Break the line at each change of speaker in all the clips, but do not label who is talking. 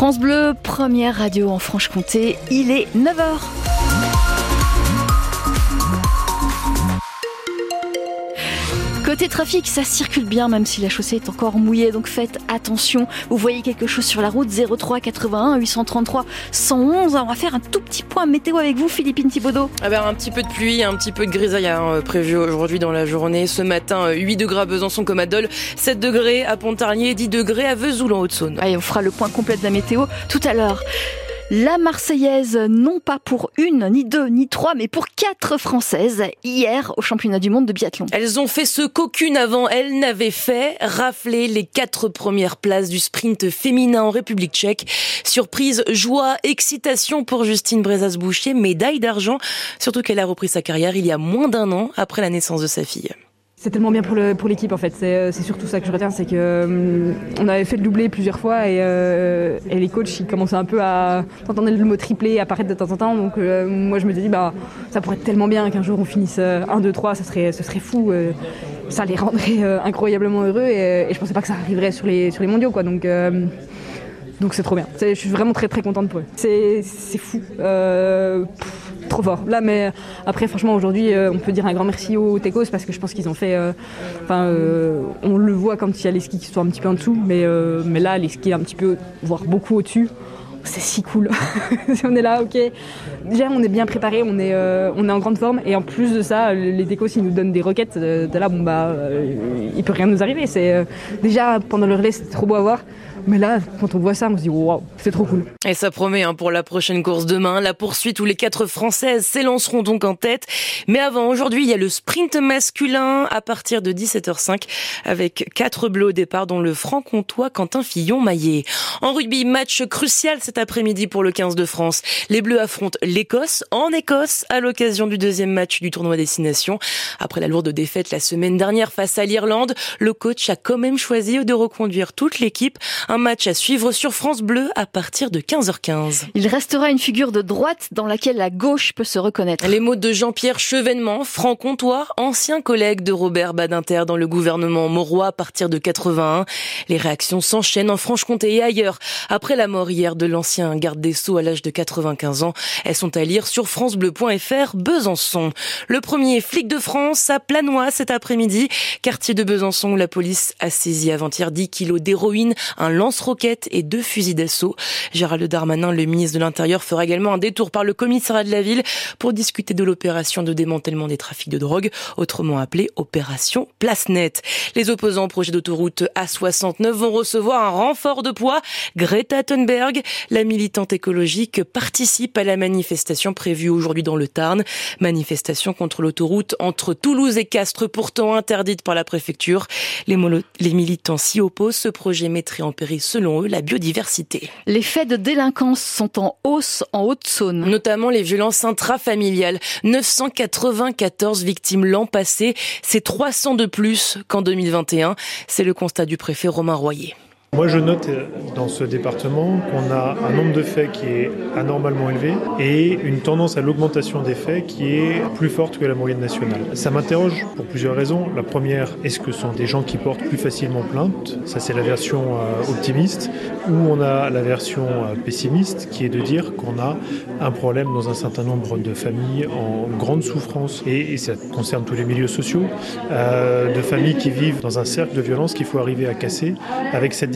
France Bleu, première radio en Franche-Comté, il est 9h. Côté trafic, ça circule bien même si la chaussée est encore mouillée, donc faites attention. Vous voyez quelque chose sur la route 03 81 833 111. on va faire un tout petit point météo avec vous, Philippine Thibaudot.
Ah ben, un petit peu de pluie, un petit peu de grisaille hein, prévu aujourd'hui dans la journée. Ce matin, 8 degrés à Besançon comme à Dole, 7 degrés à Pontarlier, 10 degrés à Vesoul en Haute-Saône.
Allez, on fera le point complet de la météo tout à l'heure. La Marseillaise, non pas pour une, ni deux, ni trois, mais pour quatre Françaises, hier au championnat du monde de biathlon.
Elles ont fait ce qu'aucune avant elles n'avait fait, rafler les quatre premières places du sprint féminin en République tchèque. Surprise, joie, excitation pour Justine Brezas-Boucher, médaille d'argent, surtout qu'elle a repris sa carrière il y a moins d'un an après la naissance de sa fille.
C'est tellement bien pour le pour l'équipe en fait. C'est euh, surtout ça que je retiens, c'est que euh, on avait fait le doublé plusieurs fois et, euh, et les coachs ils commençaient un peu à entendre le mot triplé apparaître de temps en temps. Donc moi je me dit bah ça pourrait être tellement bien qu'un jour on finisse 1, 2, 3, ça serait ce serait fou. ça les rendrait incroyablement heureux et, je pensais pas que ça arriverait sur les sur les mondiaux quoi. Donc donc c'est trop bien. Je suis vraiment très très contente pour eux. C'est fou. Trop fort. Là, mais après, franchement, aujourd'hui, euh, on peut dire un grand merci aux Tecos parce que je pense qu'ils ont fait. Euh, enfin, euh, on le voit quand il y a les skis qui sont un petit peu en dessous, mais, mais là, les skis un petit peu, voire beaucoup au-dessus. C'est si cool. on est là, ok. Déjà, on est bien préparé, on est, on est en grande forme, et en plus de ça, les Tecos, ils nous donnent des roquettes. De là, bon bah, il peut rien nous arriver. C'est déjà pendant le relais, c'était trop beau à voir. Mais là, quand on voit ça, on se dit waouh, c'est trop cool.
Et ça promet hein, pour la prochaine course demain, la poursuite où les quatre Françaises s'élanceront donc en tête. Mais avant, aujourd'hui, il y a le sprint masculin à partir de 17h05 avec quatre bleus au départ, dont le franc-comtois Quentin Fillon-Maillet. En rugby, match crucial cet après-midi pour le 15 de France. Les Bleus affrontent l'Écosse en Écosse à l'occasion du deuxième match du tournoi Destination. Après la lourde défaite la semaine dernière face à l'Irlande, le coach a quand même choisi de reconduire toute l'équipe. Un match à suivre sur France Bleu à partir de 15h15.
Il restera une figure de droite dans laquelle la gauche peut se reconnaître.
Les mots de Jean-Pierre Chevènement, franc-comtoir, ancien collègue de Robert Badinter dans le gouvernement Mauroy à partir de 81. Les réactions s'enchaînent en Franche-Comté et ailleurs. Après la mort hier de l'ancien garde des Sceaux à l'âge de 95 ans, elles sont à lire sur francebleu.fr Besançon. Le premier flic de France à Planois cet après-midi, quartier de Besançon où la police a saisi avant-hier 10 kilos d'héroïne, un lance-roquettes et deux fusils d'assaut. Gérald Darmanin, le ministre de l'Intérieur, fera également un détour par le commissariat de la ville pour discuter de l'opération de démantèlement des trafics de drogue, autrement appelée opération Place Nette. Les opposants au projet d'autoroute A69 vont recevoir un renfort de poids. Greta Thunberg, la militante écologique, participe à la manifestation prévue aujourd'hui dans le Tarn. Manifestation contre l'autoroute entre Toulouse et Castres, pourtant interdite par la préfecture. Les, les militants s'y opposent. Ce projet mettrait en péril selon eux, la biodiversité.
Les faits de délinquance sont en hausse en Haute-Saône.
Notamment les violences intrafamiliales. 994 victimes l'an passé. C'est 300 de plus qu'en 2021. C'est le constat du préfet Romain Royer.
Moi, je note euh, dans ce département qu'on a un nombre de faits qui est anormalement élevé et une tendance à l'augmentation des faits qui est plus forte que la moyenne nationale. Ça m'interroge pour plusieurs raisons. La première, est-ce que ce sont des gens qui portent plus facilement plainte? Ça, c'est la version euh, optimiste. Ou on a la version euh, pessimiste qui est de dire qu'on a un problème dans un certain nombre de familles en grande souffrance et, ça concerne tous les milieux sociaux, de familles qui vivent dans un cercle de violence qu'il faut arriver à casser avec cette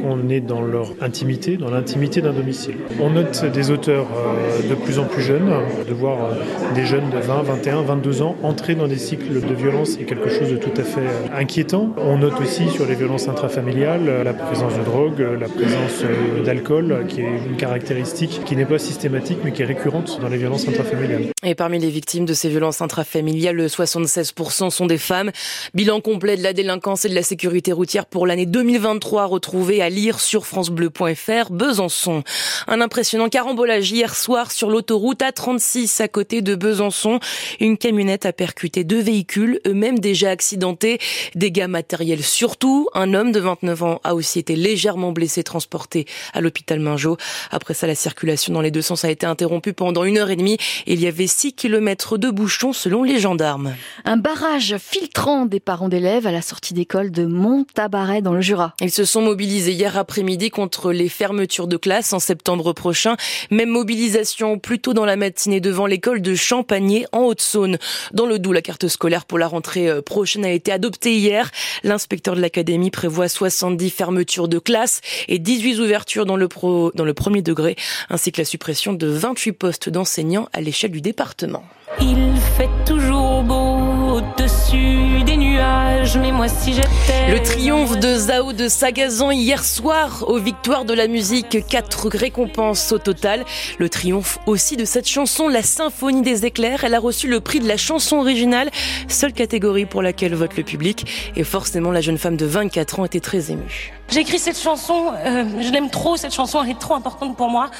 qu'on est dans leur intimité, dans l'intimité d'un domicile. On note des auteurs euh, de plus en plus jeunes, de voir euh, des jeunes de 20, 21, 22 ans entrer dans des cycles de violence est quelque chose de tout à fait euh, inquiétant. On note aussi sur les violences intrafamiliales la présence de drogue, la présence d'alcool, qui est une caractéristique qui n'est pas systématique mais qui est récurrente dans les violences intrafamiliales.
Et parmi les victimes de ces violences intrafamiliales, 76% sont des femmes. Bilan complet de la délinquance et de la sécurité routière pour l'année 2023 à retrouver à lire sur francebleu.fr Besançon. Un impressionnant carambolage hier soir sur l'autoroute A36 à côté de Besançon. Une camionnette a percuté deux véhicules, eux-mêmes déjà accidentés. Dégâts matériels surtout. Un homme de 29 ans a aussi été légèrement blessé, transporté à l'hôpital Mingeot. Après ça, la circulation dans les deux sens a été interrompue pendant une heure et demie. Il y avait 6 kilomètres de bouchons selon les gendarmes.
Un barrage filtrant des parents d'élèves à la sortie d'école de Montabaret dans le Jura.
Il se se sont mobilisés hier après-midi contre les fermetures de classe en septembre prochain. Même mobilisation plutôt dans la matinée devant l'école de Champagné en Haute-Saône. Dans le Doubs, la carte scolaire pour la rentrée euh, prochaine a été adoptée hier. L'inspecteur de l'académie prévoit 70 fermetures de classe et 18 ouvertures dans le, dans le premier degré, ainsi que la suppression de 28 postes d'enseignants à l'échelle du département.
Il fait toujours beau au-dessus des nuages, mais moi si j'étais...
Le triomphe de Zao de Sagazan hier soir aux victoires de la musique, quatre récompenses au total. Le triomphe aussi de cette chanson, la symphonie des éclairs. Elle a reçu le prix de la chanson originale, seule catégorie pour laquelle vote le public. Et forcément, la jeune femme de 24 ans était très émue.
J'ai écrit cette chanson, euh, je l'aime trop, cette chanson elle est trop importante pour moi.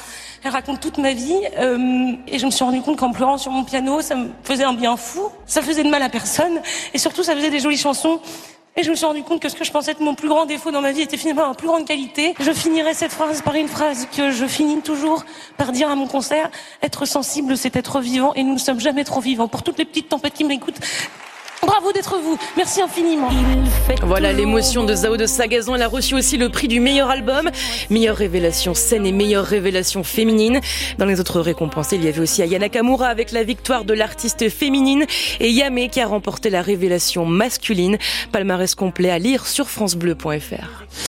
Elle raconte toute ma vie euh, et je me suis rendu compte qu'en pleurant sur mon piano, ça me faisait un bien fou, ça faisait de mal à personne et surtout ça faisait des jolies chansons. Et je me suis rendu compte que ce que je pensais être mon plus grand défaut dans ma vie était finalement ma plus grande qualité. Je finirai cette phrase par une phrase que je finis toujours par dire à mon concert. Être sensible, c'est être vivant et nous ne sommes jamais trop vivants. Pour toutes les petites tempêtes qui m'écoutent, Bravo d'être vous. Merci infiniment.
Voilà l'émotion de Zao de Sagazan. Elle a reçu aussi le prix du meilleur album, meilleure révélation scène et meilleure révélation féminine. Dans les autres récompenses, il y avait aussi Ayana Kamura avec la victoire de l'artiste féminine et Yamé qui a remporté la révélation masculine. Palmarès complet à lire sur francebleu.fr.